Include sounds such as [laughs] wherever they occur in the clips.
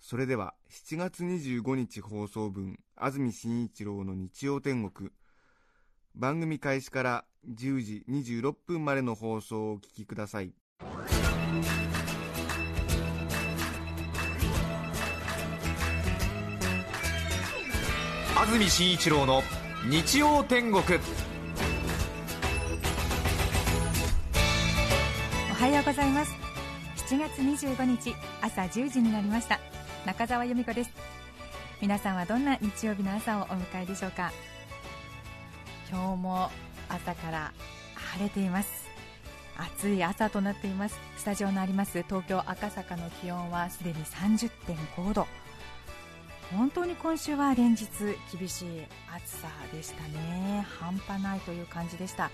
それでは7月25日放送分安住紳一郎の日曜天国。番組開始から10時26分までの放送をお聞きください。安住紳一郎の日曜天国。おはようございます。7月25日朝10時になりました。中澤由美子です。皆さんはどんな日曜日の朝をお迎えでしょうか？今日も朝から晴れています。暑い朝となっています。スタジオのあります東京赤坂の気温はすでに30.5度本当に今週は連日厳しい暑さでしたね。半端ないという感じでした。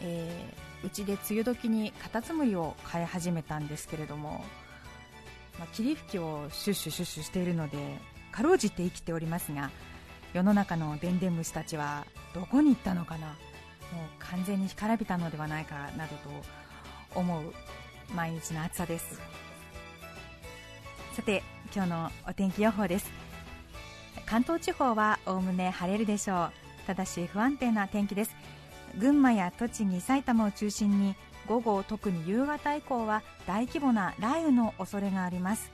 えーうちで梅雨時にカタツムリを飼い始めたんですけれども、まあ、霧吹きをシュッシュシュッシュしているのでかろうじて生きておりますが世の中のでんでん虫たちはどこに行ったのかな？もう完全に干からびたのではないかなどと思う毎日の暑さです。さて今日のお天気予報です。関東地方はおおむね晴れるでしょう。ただし不安定な天気です。群馬や栃木、埼玉を中心に午後、特に夕方以降は大規模な雷雨の恐れがあります。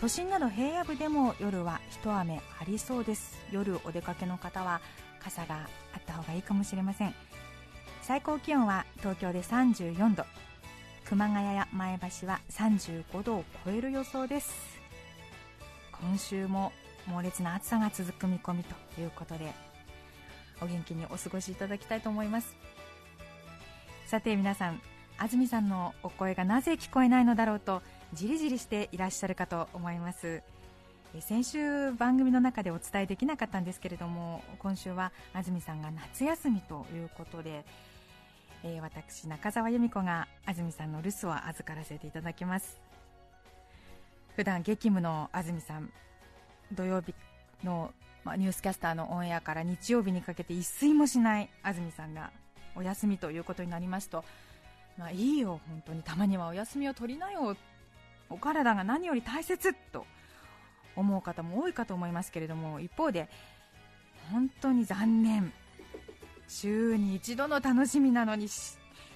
都心など平野部でも夜は一雨ありそうです。夜お出かけの方は傘があった方がいいかもしれません。最高気温は東京で34度。熊谷や前橋は35度を超える予想です。今週も猛烈な暑さが続く見込みということでお元気にお過ごしいただきたいと思います。さて皆さん安住さんのお声がなぜ聞こえないのだろうとじりじりしていらっしゃるかと思います。先週番組の中でお伝えできなかったんですけれども今週は安住さんが夏休みということで、えー私中澤由美子が安住さんの留守を預からせていただきます。普段激務の安住さん土曜日の、まあ、ニュースキャスターのオンエアから日曜日にかけて一睡もしない安住さんがお休みということになりますと、まあ、いいよ、本当に。たまにはお休みを取りなよ、お体が何より大切と。思う方も多いかと思いますけれども。一方で本当に残念。週に一度の楽しみなのに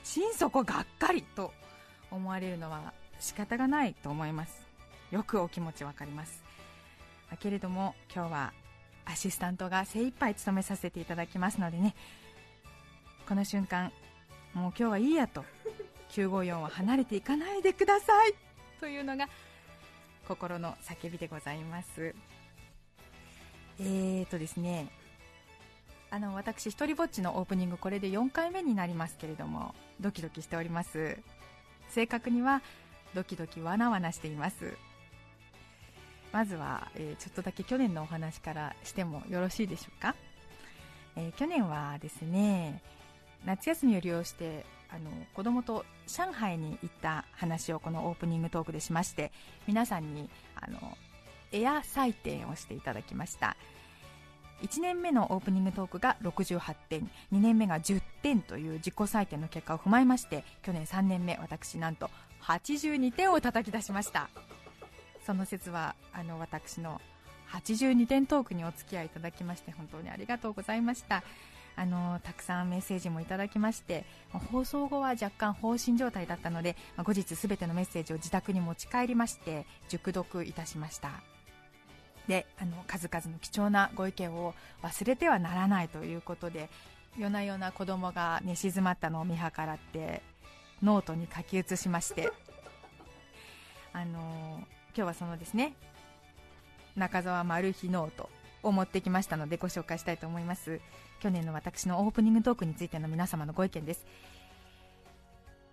心底がっかりと思われるのは仕方がないと思います。よくお気持ちわかります。けれども今日はアシスタントが精一杯務めさせていただきますのでね。この瞬間もう今日はいいやと。954を離れていかないでください。というのが心の叫びでございます。えーとですねあの私一人ぼっちのオープニングこれで4回目になりますけれどもドキドキしております。正確にはドキドキわなわなしています。まずは、えーちょっとだけ去年のお話からしてもよろしいでしょうか、えー去年はですね夏休みを利用してあの子供と上海に行った話をこのオープニングトークでしまして皆さんにあのエア採点をしていただきました。1年目のオープニングトークが68点2年目が10点という自己採点の結果を踏まえまして去年3年目私なんと82点を叩き出しました。その説はあの私の82点トークにお付き合いいただきまして本当にありがとうございました。あのたくさんメッセージもいただきまして放送後は若干放心状態だったのでまあ後日すべてのメッセージを自宅に持ち帰りまして熟読いたしました。であの数々の貴重なご意見を忘れてはならないということで夜な夜な子供が寝静まったのを見計らってノートに書き写しましてあの今日はそのですね中澤マル秘ノートを持ってきましたのでご紹介したいと思います。去年の私のオープニングトークについての皆様のご意見です。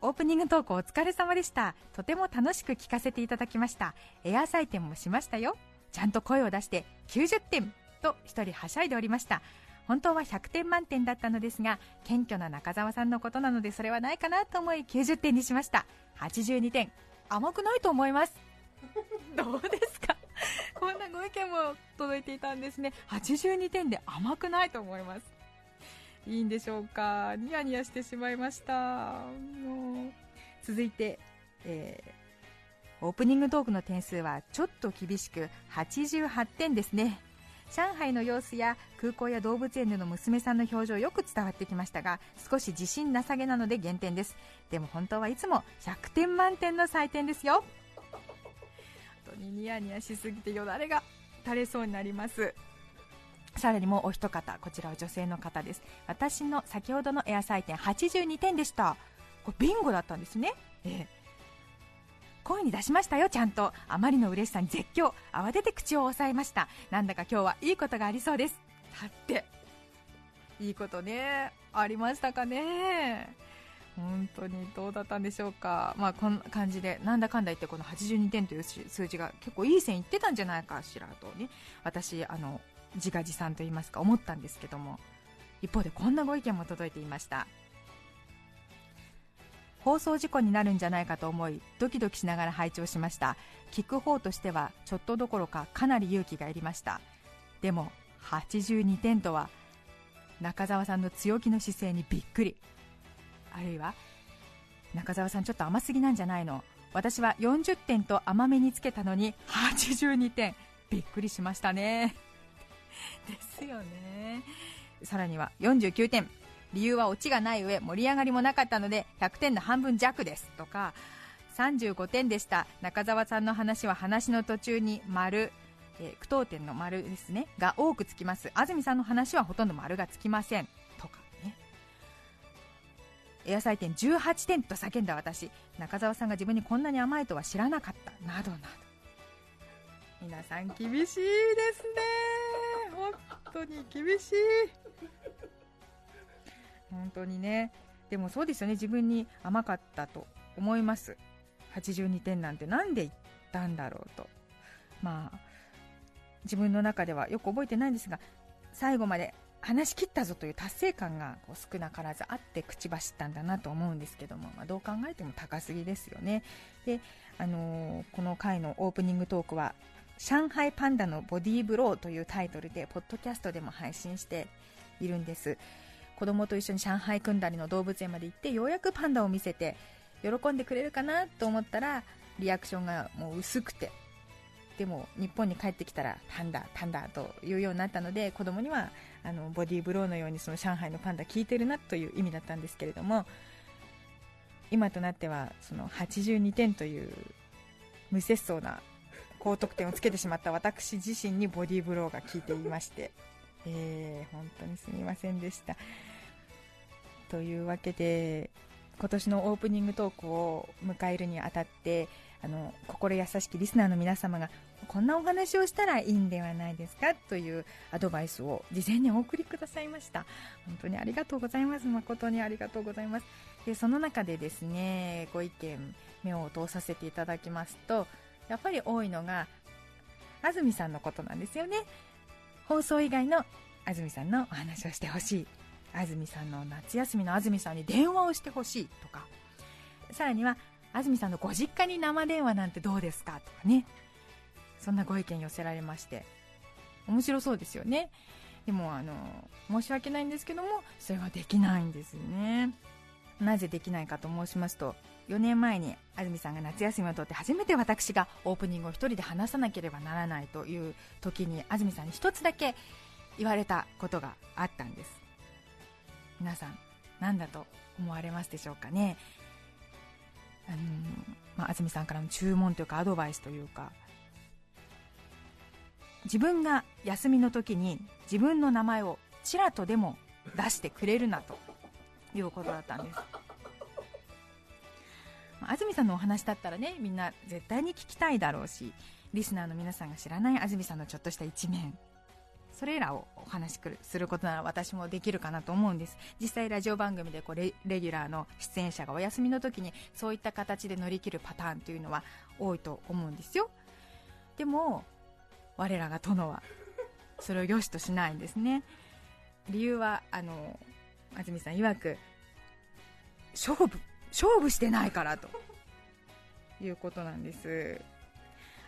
オープニングトークお疲れ様でした。とても楽しく聞かせていただきました。エア採点もしましたよ。ちゃんと声を出して90点と一人はしゃいでおりました。本当は100点満点だったのですが謙虚な中澤さんのことなのでそれはないかなと思い90点にしました。82点甘くないと思います。[laughs] どうですか？こんなご意見も届いていたんですね。82点で甘くないと思います。いいんでしょうか？ニヤニヤしてしまいました。もう続いて、えーオープニングトークの点数はちょっと厳しく88点ですね。上海の様子や空港や動物園での娘さんの表情よく伝わってきましたが少し自信なさげなので減点です。でも本当はいつも100点満点の採点ですよ。本当にニヤニヤしすぎてよだれが垂れそうになります。さらにもうお一方こちらは女性の方です。私の先ほどのエア採点82点でした。これビンゴだったんですね。ええ。声に出しましたよちゃんと。あまりの嬉しさに絶叫。慌てて口を押さえました。なんだか今日はいいことがありそうです。だって。いいことね。ありましたかね。本当にどうだったんでしょうか。まあこんな感じでなんだかんだ言ってこの82点という数字が結構いい線いってたんじゃないかしらとね。私あの自画自賛と言いますか思ったんですけども一方でこんなご意見も届いていました。放送事故になるんじゃないかと思いドキドキしながら拝聴しました。聞く方としてはちょっとどころかかなり勇気がいりました。でも82点とは中澤さんの強気の姿勢にびっくり。あるいは中澤さんちょっと甘すぎなんじゃないの。私は40点と甘めにつけたのに82点。びっくりしましたね。[laughs] ですよね。さらには49点。理由はオチがない上盛り上がりもなかったので100点の半分弱です。とか35点でした。中澤さんの話は話の途中に丸えー句読点の丸ですね。が多くつきます。安住さんの話はほとんど丸がつきません。とかね。エア採点18点と叫んだ私。中澤さんが自分にこんなに甘いとは知らなかった。などなど。皆さん厳しいですね。当に厳しい。本当にね。でもそうですよね。自分に甘かったと思います。82点なんて。なんで言ったんだろうと。まあ自分の中ではよく覚えてないんですが最後まで話し切ったぞという達成感がこう少なからずあって口走ったんだなと思うんですけども、まあ、どう考えても高すぎですよね。で、あのーこの回のオープニングトークは「上海パンダのボディーブロー」というタイトルでポッドキャストでも配信しているんです。子供と一緒に上海くんだりの動物園まで行ってようやくパンダを見せて喜んでくれるかなと思ったらリアクションがもう薄くて。でも日本に帰ってきたらパンダパンダというようになったので子供にはあのボディーブローのようにその上海のパンダ効いてるなという意味だったんですけれども今となってはその82点という無節操な高得点をつけてしまった私自身にボディーブローが効いていまして、えー本当にすみませんでした。というわけで今年のオープニングトークを迎えるにあたってあの心優しきリスナーの皆様がこんなお話をしたらいいんではないですかというアドバイスを事前にお送りくださいました。本当にありがとうございます。誠にありがとうございます。でその中でですねご意見目を通させていただきますとやっぱり多いのが安住さんのことなんですよね。放送以外の安住さんのお話をしてほしい。安住さんの夏休みの安住さんに電話をしてほしいとか。さらには安住さんのご実家に生電話なんてどうですかとかね。そんなご意見寄せられまして。面白そうですよね。でもあの申し訳ないんですけどもそれはできないんですね。なぜできないかと申しますと4年前に安住さんが夏休みを取って初めて私がオープニングを一人で話さなければならないという時に安住さんに一つだけ言われたことがあったんです。皆さん何だと思われますでしょうかね。あのまあ、安住さんからの注文というかアドバイスというか。自分が休みの時に自分の名前をちらとでも出してくれるなということだったんです。安住さんのお話だったらねみんな絶対に聞きたいだろうしリスナーの皆さんが知らない安住さんのちょっとした一面それらをお話しすることなら私もできるかなと思うんです。実際ラジオ番組でこうレレギュラーの出演者がお休みの時にそういった形で乗り切るパターンというのは多いと思うんですよ。でも我らが殿はそれを良しとしないんですね。理由はあの安住さん曰く勝負。勝負してないからと。いうことなんです。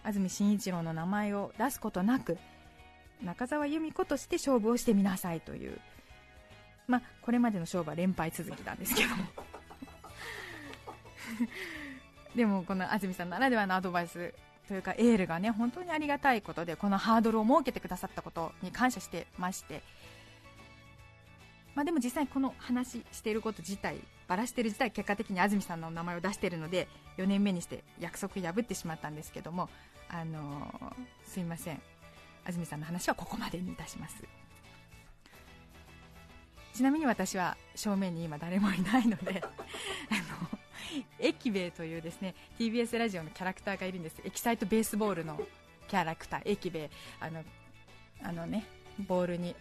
安住紳一郎の名前を出すことなく中澤由美子として勝負をしてみなさいという。まあこれまでの勝負は連敗続きなんですけども。[laughs] でもこの安住さんならではのアドバイスというかエールがね本当にありがたいことでこのハードルを設けてくださったことに感謝してまして。まあでも実際この話していること自体バラしてる自体結果的に安住さんの名前を出しているので4年目にして約束破ってしまったんですけどもあのーすいません。安住さんの話はここまでにいたします。ちなみに私は正面に今誰もいないので [laughs] あの駅兵衛というですね TBS ラジオのキャラクターがいるんです。エキサイトベースボールのキャラクター駅兵衛あのあのねボールに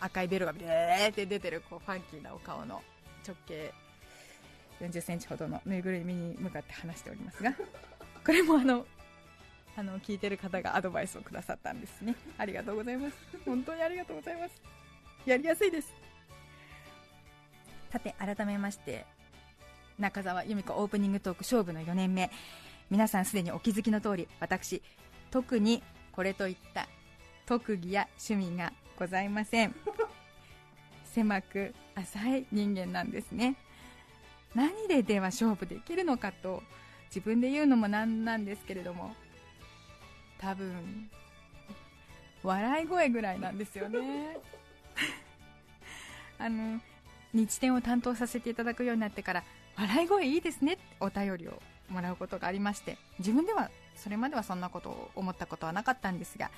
赤いベロがビーって出てるこうファンキーなお顔の直径40センチほどのぬいぐるみに向かって話しておりますが [laughs] これもあのあの聞いてる方がアドバイスをくださったんですね。ありがとうございます。本当にありがとうございます。やりやすいです。さて改めまして中澤由美子オープニングトーク勝負の4年目。皆さんすでにお気づきの通り私特にこれといった特技や趣味がございません。[laughs] 狭く浅い人間なんですね何ででは勝負できるのかと自分で言うのもなんなんですけれども多分笑い声ぐらいなんですよね。[laughs] あの日展を担当させていただくようになってから笑い声いいですねってお便りをもらうことがありまして自分ではそれまではそんなことを思ったことはなかったんですが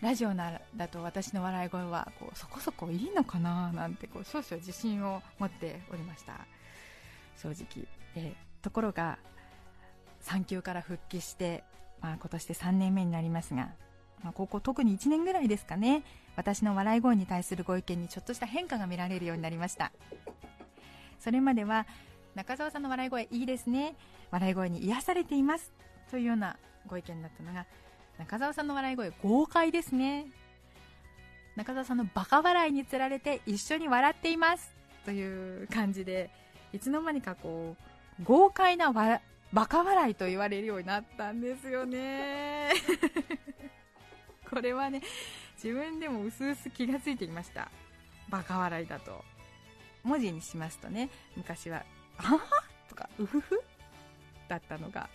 ラジオなだと私の笑い声はこうそこそこいいのかななんてこう少々自信を持っておりました。正直、えところが産休から復帰して、まあ、今年で3年目になりますが、まあ、ここ特に1年ぐらいですかね私の笑い声に対するご意見にちょっとした変化が見られるようになりました。それまでは中澤さんの笑い声いいですね笑い声に癒されていますというようなご意見だったのが中澤さんの笑い声豪快ですね。中澤さんのバカ笑いにつられて一緒に笑っていますという感じでいつの間にかこう豪快なわバカ笑いと言われるようになったんですよね。[laughs] これはね自分でも薄々気がついていました。バカ笑いだと。文字にしますとね昔は「あは？はとか「うふふ」だったのが。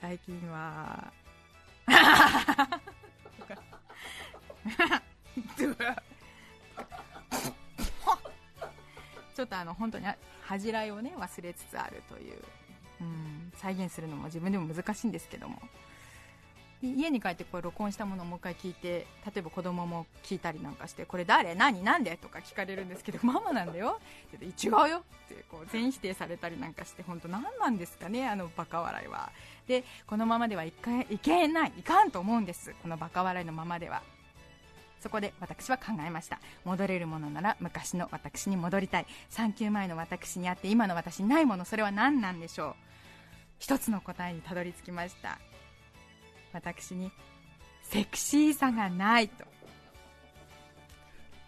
最近は [laughs] [laughs] ちょっとあの本当に恥じらいをね忘れつつあるという、うん、再現するのも自分でも難しいんですけども。家に帰ってこれ録音したものをもう一回聞いて例えば子供も聞いたりなんかしてこれ誰？何？なんで？とか聞かれるんですけど [laughs] ママなんだよ。って言って違うよってこう全否定されたりなんかして本当何なんですかね？あのバカ笑いは。でこのままではいかいけないいかんと思うんです。このバカ笑いのままでは。そこで私は考えました。戻れるものなら昔の私に戻りたい。産休前の私にあって今の私にないもの。それは何なんでしょう？一つの答えにたどり着きました。私にセクシーさがないと。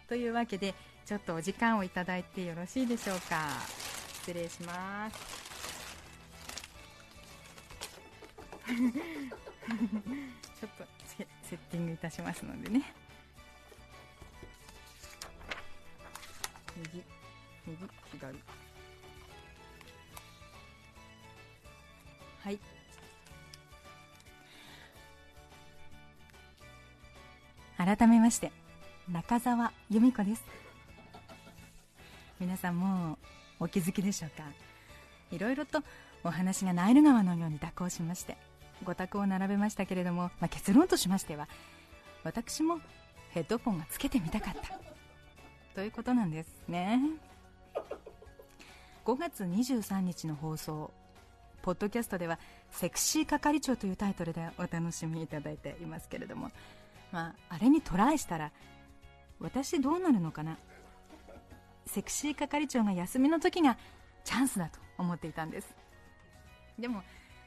というわけでちょっとお時間をいただいてよろしいでしょうか？失礼します。[laughs] ちょっとセセッティングいたしますのでね。右。右左。はい。改めまして中澤由美子です。皆さんもうお気づきでしょうか？いろいろとお話がナイル川のように蛇行しましてご託を並べましたけれども、まあ、結論としましては私もヘッドフォンがつけてみたかった。ということなんですね。[laughs] 5月23日の放送ポッドキャストでは「セクシー係長」というタイトルでお楽しみいただいていますけれども。まあ、あれにトライしたら私どうなるのかな。セクシー係長が休みの時がチャンスだと思っていたんです。でも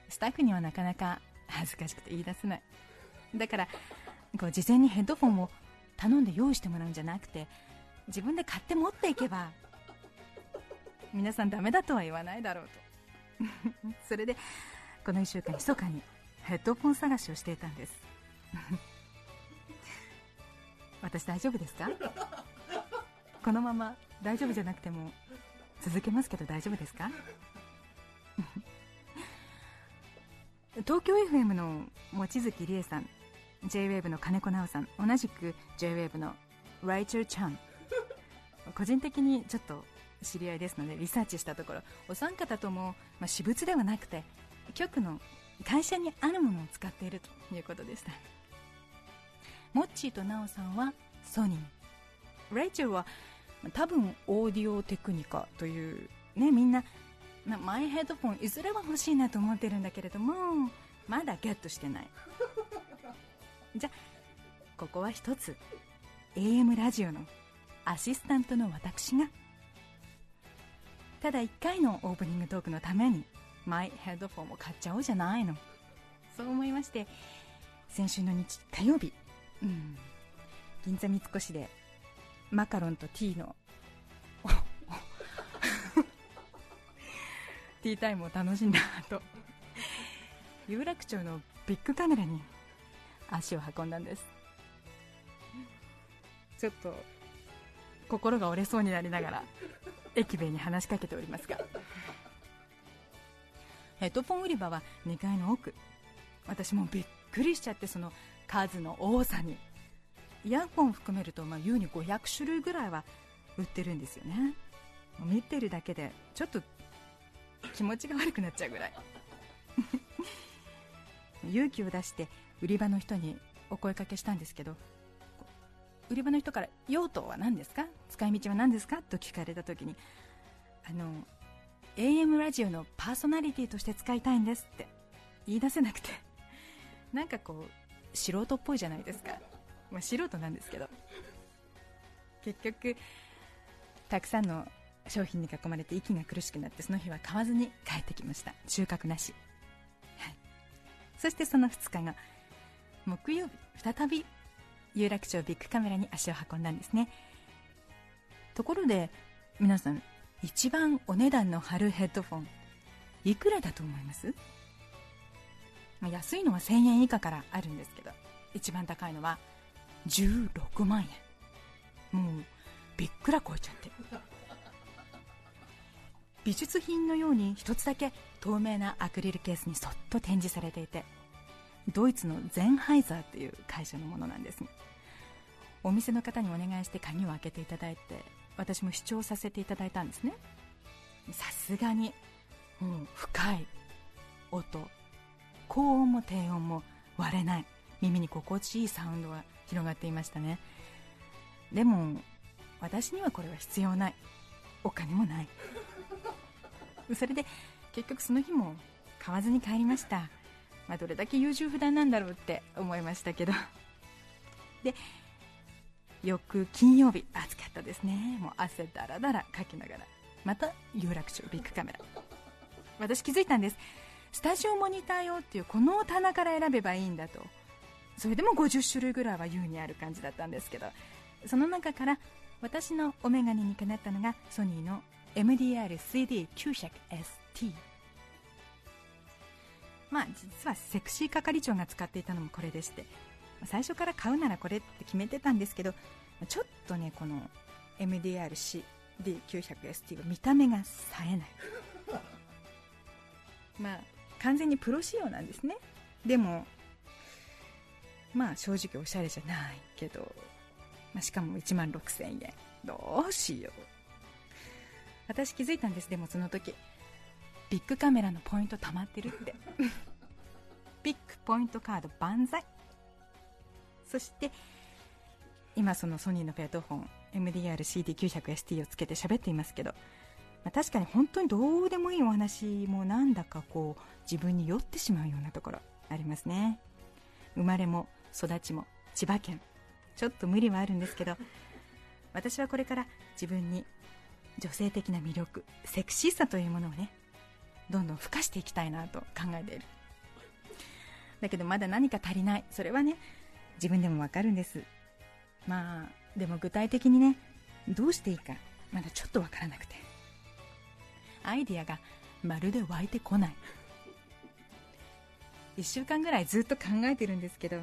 スタッフにはなかなか恥ずかしくて言い出せない。だからこう事前にヘッドフォンを頼んで用意してもらうんじゃなくて自分で買って持っていけば皆さんダメだとは言わないだろうと。[laughs] それでこの1週間密かにヘッドフォン探しをしていたんです。[laughs] 私大丈夫ですか？このまま大丈夫じゃなくても続けますけど大丈夫ですか？[laughs] 東京 FM の望月理恵さん JWAVE の金子直さん同じく JWAVE のライチューちゃん個人的にちょっと知り合いですのでリサーチしたところお三方とも、まあ、私物ではなくて局の会社にあるものを使っているということでした。モッチーとナオさんはソニー。レイチェルは多分オーディオテクニカというねみんなマイヘッドフォンいずれは欲しいなと思ってるんだけれどもまだゲットしてない。[laughs] じゃここは一つ。AM ラジオのアシスタントの私が。ただ1回のオープニングトークのためにマイヘッドフォンを買っちゃおうじゃないの。そう思いまして先週の日火曜日、うん、銀座三越でマカロンとティーの [laughs] ティータイムを楽しんだ後有楽町のビッグカメラに足を運んだんです。ちょっと心が折れそうになりながら駅兵衛に話しかけておりますが。ヘッドフォン売り場は2階の奥。私もびっくりしちゃってその数の多さに。イヤホン含めると、まあ、優に500種類ぐらいは売ってるんですよね。見てるだけでちょっと気持ちが悪くなっちゃうぐらい。[laughs] 勇気を出して売り場の人にお声かけしたんですけど売り場の人から用途は何ですか？使い道は何ですか？と聞かれた時にあの AM ラジオのパーソナリティとして使いたいんですって言い出せなくて [laughs] なんかこう素人っぽいじゃないですか、まあ、素人なんですけど。結局たくさんの商品に囲まれて息が苦しくなってその日は買わずに帰ってきました。収穫なし、はい、そしてその2日後木曜日再び有楽町ビッグカメラに足を運んだんですね。ところで皆さん一番お値段の張るヘッドフォンいくらだと思います？安いのは1000円以下からあるんですけど一番高いのは16万円。もうびっくら超えちゃって。美術品のように一つだけ透明なアクリルケースにそっと展示されていてドイツのゼンハイザーっていう会社のものなんですね。お店の方にお願いして鍵を開けていただいて私も視聴させていただいたんですね。さすがにも、う、深い音高音も低音も割れない耳に心地いいサウンドが広がっていましたね。でも私にはこれは必要ない。お金もない。それで結局その日も買わずに帰りました。まあ、どれだけ優柔不断なんだろうって思いましたけど。[laughs] で翌金曜日暑かったですね。もう汗だらだらかきながら。また有楽町ビッグカメラ。私気づいたんです。スタジオモニター用っていうこの棚から選べばいいんだと。それでも50種類ぐらいは優にある感じだったんですけど。その中から私のお眼鏡にかなったのがソニーの MDR-CD900ST まあ実はセクシー係長が使っていたのもこれでして最初から買うならこれって決めてたんですけどちょっとねこの MDR-CD900ST は見た目が冴えない。[laughs] まあ完全にプロ仕様なんですね。でもまあ正直おしゃれじゃないけど、まあ、しかも1万6000円。どうしよう。私気づいたんです。でもその時ビッグカメラのポイント溜まってるって。[laughs] ビッグポイントカード万歳。そして今そのソニーのヘッドフォン MDR-CD900ST をつけて喋っていますけど、まあ、確かに本当にどうでもいいお話もなんだかこう自分に酔ってしまうようなところありますね。生まれも育ちも千葉県。ちょっと無理はあるんですけど私はこれから自分に女性的な魅力セクシーさというものをねどんどん付加していきたいなと考えている。だけどまだ何か足りない。それはね自分でもわかるんです。まあでも具体的にねどうしていいかまだちょっとわからなくて。アイディアがまるで湧いてこない。1週間ぐらいずっと考えてるんですけど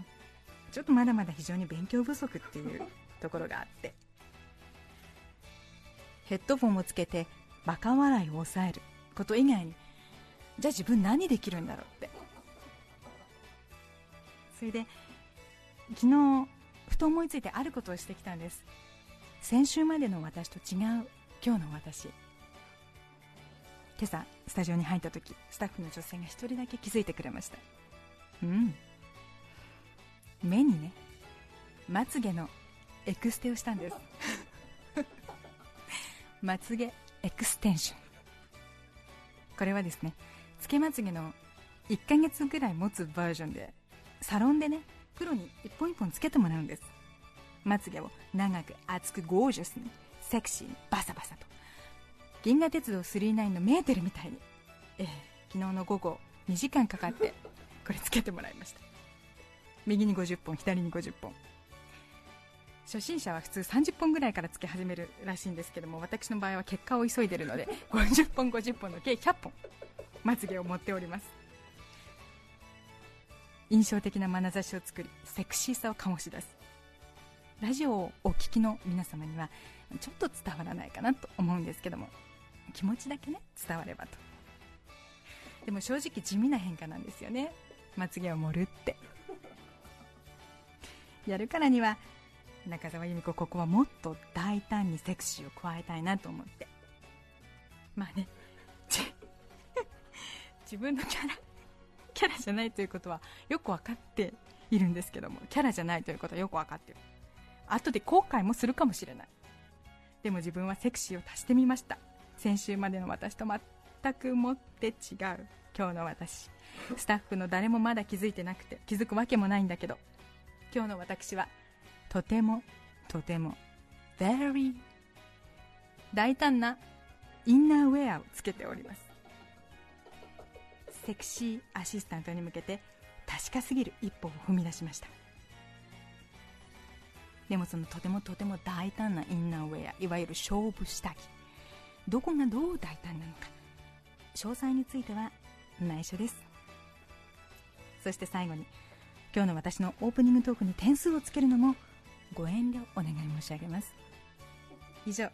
ちょっとまだまだ非常に勉強不足っていうところがあって。ヘッドフォンをつけてバカ笑いを抑えること以外にじゃあ自分何できるんだろうって。それで昨日ふと思いついてあることをしてきたんです。先週までの私と違う今日の私。今朝スタジオに入った時スタッフの女性が一人だけ気づいてくれました。うん。目にねまつげのエクステをしたんです。[laughs] まつげエクステンション。これはですねつけまつげの1ヶ月ぐらい持つバージョンでサロンでねプロに一本一本つけてもらうんです。まつげを長く厚くゴージャスにセクシーにバサバサと。銀河鉄道999のメーテルみたいに、えー昨日の午後2時間かかって [laughs] これつけてもらいました。右に50本左に50本。初心者は普通30本ぐらいからつけ始めるらしいんですけども私の場合は結果を急いでいるので [laughs] 50本50本の計100本まつげを持っております。印象的な眼差しを作りセクシーさを醸し出す。ラジオをお聞きの皆様にはちょっと伝わらないかなと思うんですけども気持ちだけね伝わればと。でも正直地味な変化なんですよね。まつげを盛るって。やるからには中澤由美子ここはもっと大胆にセクシーを加えたいなと思って。まあね。自分のキャラ [laughs] キャラじゃないということはよく分かっているんですけどもキャラじゃないということはよく分かっている。後で後悔もするかもしれない。でも自分はセクシーを足してみました。先週までの私と全くもって違う。今日の私。スタッフの誰もまだ気づいてなくて気づくわけもないんだけど。今日の私はとてもとても very 大胆なインナーウェアをつけております。セクシーアシスタントに向けて確かすぎる一歩を踏み出しました。でもそのとてもとても大胆なインナーウェアいわゆる勝負下着。どこがどう大胆なのか。詳細については内緒です。そして最後に今日の私のオープニングトークに点数をつけるのもご遠慮お願い申し上げます。以上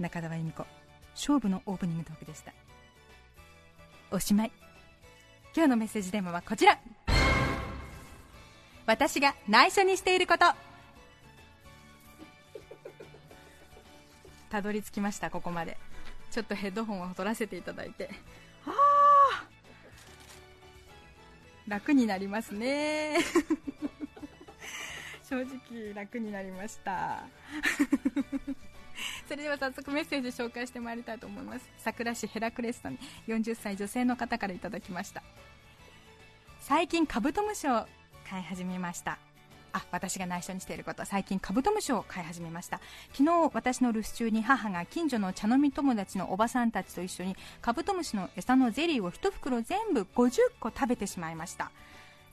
中澤由美子勝負のオープニングトークでした。おしまい。今日のメッセージテーマはこちら。私が内緒にしていること。たどり着きましたここまで。ちょっとヘッドホンを取らせていただいて。ああ楽になりますね。[laughs] 正直楽になりました。それでは早速メッセージ紹介してまいりたいと思います。桜市ヘラクレスさん40歳女性の方からいただきました。最近カブトムシを飼い始めました。あ私が内緒にしていること。最近カブトムシを飼い始めました。昨日私の留守中に母が近所の茶飲み友達のおばさんたちと一緒にカブトムシの餌のゼリーを1袋全部50個食べてしまいました。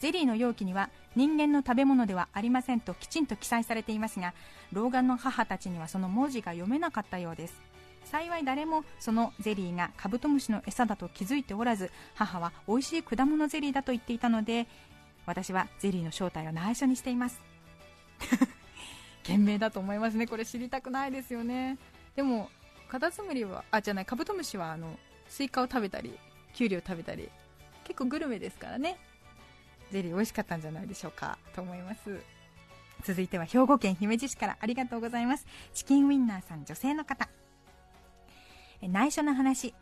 ゼリーの容器には人間の食べ物ではありませんときちんと記載されていますが老眼の母たちにはその文字が読めなかったようです。幸い誰もそのゼリーがカブトムシの餌だと気づいておらず母は美味しい果物ゼリーだと言っていたので私はゼリーの正体を内緒にしています。[laughs] 賢明だと思いますね。これ知りたくないですよね。でもカタツムリはあじゃないカブトムシはあのスイカを食べたりキュウリを食べたり結構グルメですからね。ゼリー美味しかったんじゃないでしょうかと思います。続いては兵庫県姫路市からありがとうございます。チキンウィンナーさん女性の方。え内緒の話。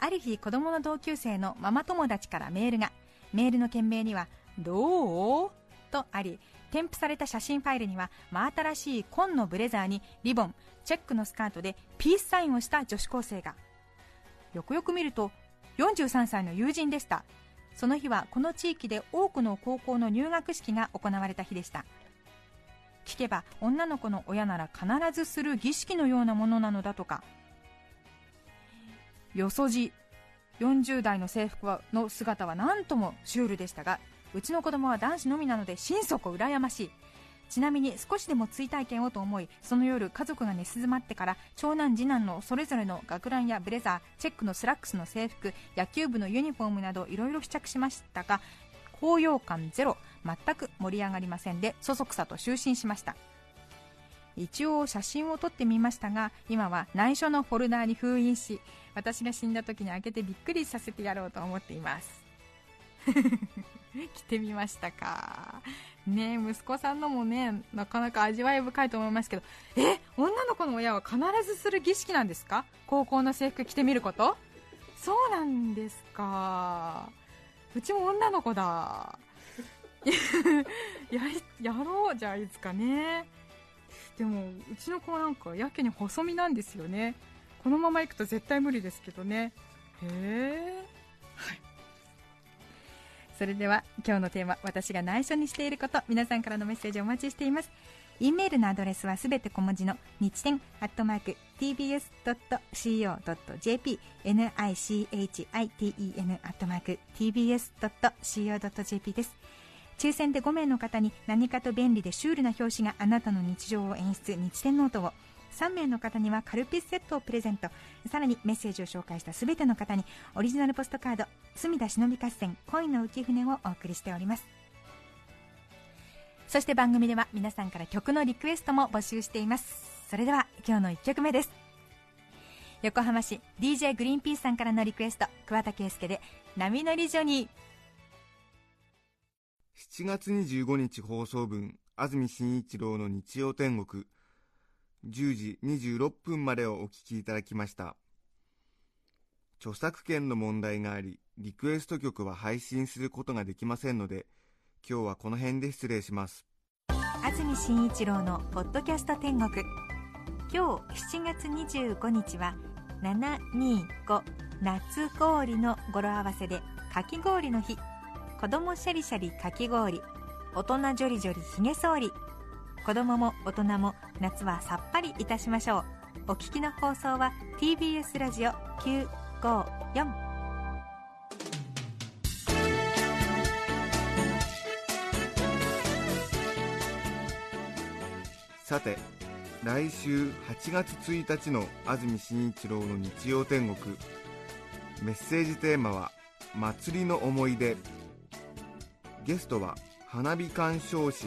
ある日子供の同級生のママ友達からメールが。メールの件名には「どう?」とあり添付された写真ファイルには真新しい紺のブレザーにリボンチェックのスカートでピースサインをした女子高生が。よくよく見ると43歳の友人でした。その日はこの地域で多くの高校の入学式が行われた日でした。聞けば女の子の親なら必ずする儀式のようなものなのだとか。よそじ40代の制服の姿は何ともシュールでしたがうちの子供は男子のみなので心底羨ましい。ちなみに少しでも追体験をと思いその夜家族が寝静まってから長男次男のそれぞれの学ランやブレザーチェックのスラックスの制服野球部のユニフォームなどいろいろ試着しましたが高揚感ゼロ全く盛り上がりませんでそそくさと就寝しました一応写真を撮ってみましたが今は内緒のフォルダーに封印し私が死んだ時に開けてびっくりさせてやろうと思っています [laughs] 着てみましたか。ね息子さんのもねなかなか味わい深いと思いますけど。え女の子の親は必ずする儀式なんですか？高校の制服着てみること？そうなんですか。うちも女の子だ。[laughs] ややろうじゃあいつかね。でもうちの子なんかやけに細身なんですよね。このままいくと絶対無理ですけどね。へえはいそれでは今日のテーマ私が内緒にしていること皆さんからのメッセージお待ちしています。E メールのアドレスはすべて小文字の日天アットマーク tbs.co.jp nichiten アットマーク tbs.co.jp です。抽選で5名の方に何かと便利でシュールな表紙があなたの日常を演出日天ノートを3名の方にはカルピスセットをプレゼント。さらにメッセージを紹介したすべての方にオリジナルポストカード隅田忍び合戦恋の浮舟をお送りしております。そして番組では皆さんから曲のリクエストも募集しています。それでは今日の1曲目です。横浜市 DJ グリーンピースさんからのリクエスト桑田佳祐で「波乗りジョニー」7月25日放送分安住紳一郎の日曜天国。10時26分までをお聞きいただきました。著作権の問題がありリクエスト曲は配信することができませんので今日はこの辺で失礼します。安住紳一郎の「ポッドキャスト天国」今日7月25日は725夏氷の語呂合わせでかき氷の日。子供シャリシャリかき氷。大人ジョリジョリひげ剃り子供も大人も夏はさっぱりいたしましょう。お聞きの放送は TBS ラジオ954さて来週8月1日の安住紳一郎の日曜天国。メッセージテーマは「祭りの思い出」ゲストは花火鑑賞師